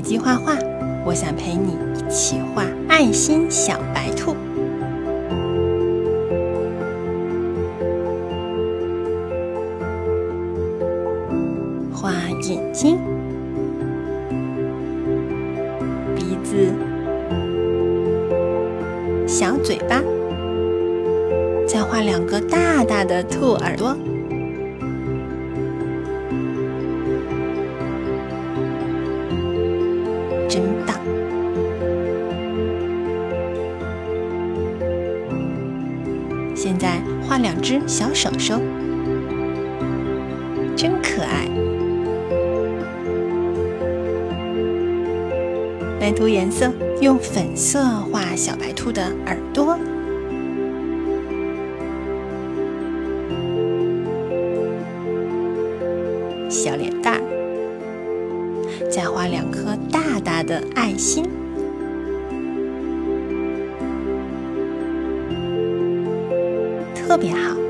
机画画，我想陪你一起画爱心小白兔。画眼睛、鼻子、小嘴巴，再画两个大大的兔耳朵。真棒！现在画两只小手手，真可爱。来涂颜色，用粉色画小白兔的耳朵、小脸蛋儿。再画两颗大大的爱心，特别好。